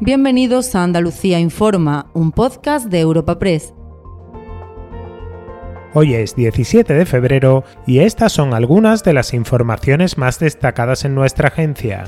Bienvenidos a Andalucía Informa, un podcast de Europa Press. Hoy es 17 de febrero y estas son algunas de las informaciones más destacadas en nuestra agencia.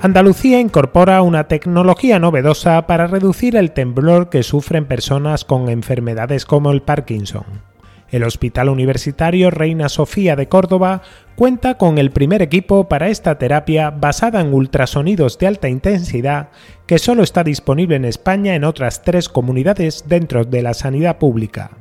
Andalucía incorpora una tecnología novedosa para reducir el temblor que sufren personas con enfermedades como el Parkinson. El Hospital Universitario Reina Sofía de Córdoba cuenta con el primer equipo para esta terapia basada en ultrasonidos de alta intensidad que solo está disponible en España en otras tres comunidades dentro de la sanidad pública.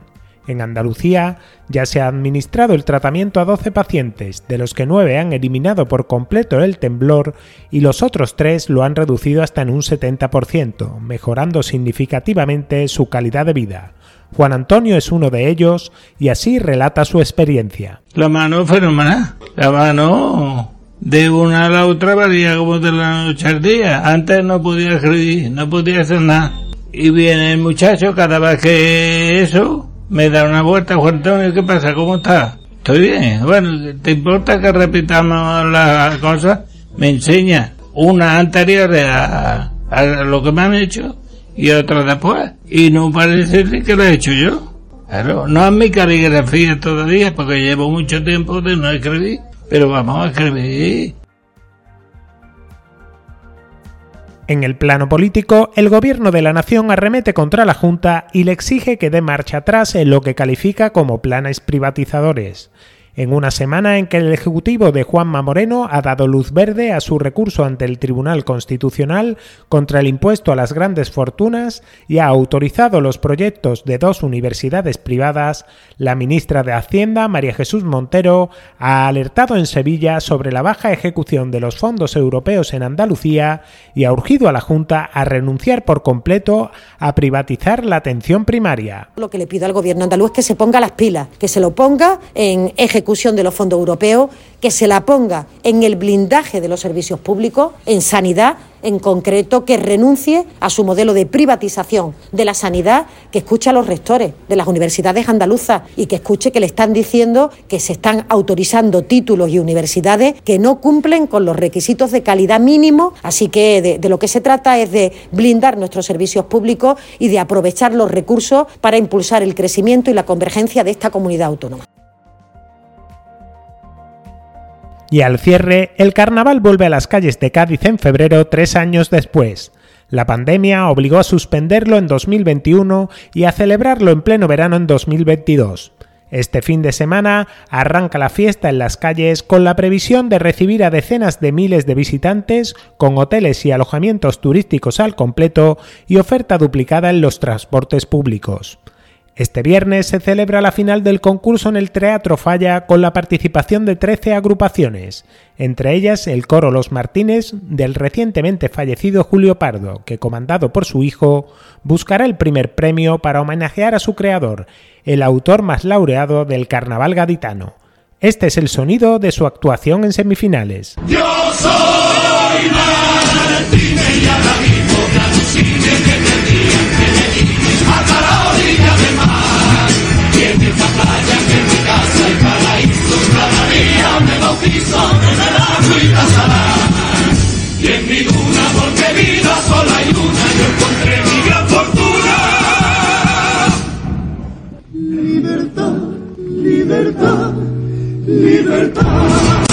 En Andalucía ya se ha administrado el tratamiento a 12 pacientes, de los que 9 han eliminado por completo el temblor y los otros 3 lo han reducido hasta en un 70%, mejorando significativamente su calidad de vida. Juan Antonio es uno de ellos y así relata su experiencia. La mano fenomenal. La mano de una a la otra varía como de la noche al día. Antes no podía escribir, no podía hacer nada. Y viene el muchacho cada vez que eso me da una vuelta. Juan Antonio, ¿qué pasa? ¿Cómo está? Estoy bien. Bueno, ¿te importa que repitamos las cosas? Me enseña una anterior a, lo que me han hecho y otra después. Y no parece que lo he hecho yo. No es mi caligrafía todavía porque llevo mucho tiempo de no escribir, pero vamos a escribir. En el plano político, el gobierno de la nación arremete contra la Junta y le exige que dé marcha atrás en lo que califica como planes privatizadores en una semana en que el Ejecutivo de Juanma Moreno ha dado luz verde a su recurso ante el Tribunal Constitucional contra el impuesto a las grandes fortunas y ha autorizado los proyectos de dos universidades privadas, la ministra de Hacienda, María Jesús Montero, ha alertado en Sevilla sobre la baja ejecución de los fondos europeos en Andalucía y ha urgido a la Junta a renunciar por completo a privatizar la atención primaria. Lo que le pido al gobierno andaluz es que se ponga las pilas, que se lo ponga en ejecución ejecución de los fondos europeos, que se la ponga en el blindaje de los servicios públicos, en sanidad en concreto, que renuncie a su modelo de privatización de la sanidad, que escuche a los rectores de las universidades andaluzas y que escuche que le están diciendo que se están autorizando títulos y universidades que no cumplen con los requisitos de calidad mínimo. Así que de, de lo que se trata es de blindar nuestros servicios públicos y de aprovechar los recursos para impulsar el crecimiento y la convergencia de esta comunidad autónoma. Y al cierre, el carnaval vuelve a las calles de Cádiz en febrero tres años después. La pandemia obligó a suspenderlo en 2021 y a celebrarlo en pleno verano en 2022. Este fin de semana arranca la fiesta en las calles con la previsión de recibir a decenas de miles de visitantes, con hoteles y alojamientos turísticos al completo y oferta duplicada en los transportes públicos. Este viernes se celebra la final del concurso en el Teatro Falla con la participación de 13 agrupaciones, entre ellas el coro Los Martínez del recientemente fallecido Julio Pardo, que comandado por su hijo, buscará el primer premio para homenajear a su creador, el autor más laureado del carnaval gaditano. Este es el sonido de su actuación en semifinales. Y en mi duna, porque vida sola hay una, yo encontré mi gran fortuna. Libertad, libertad. Libertad,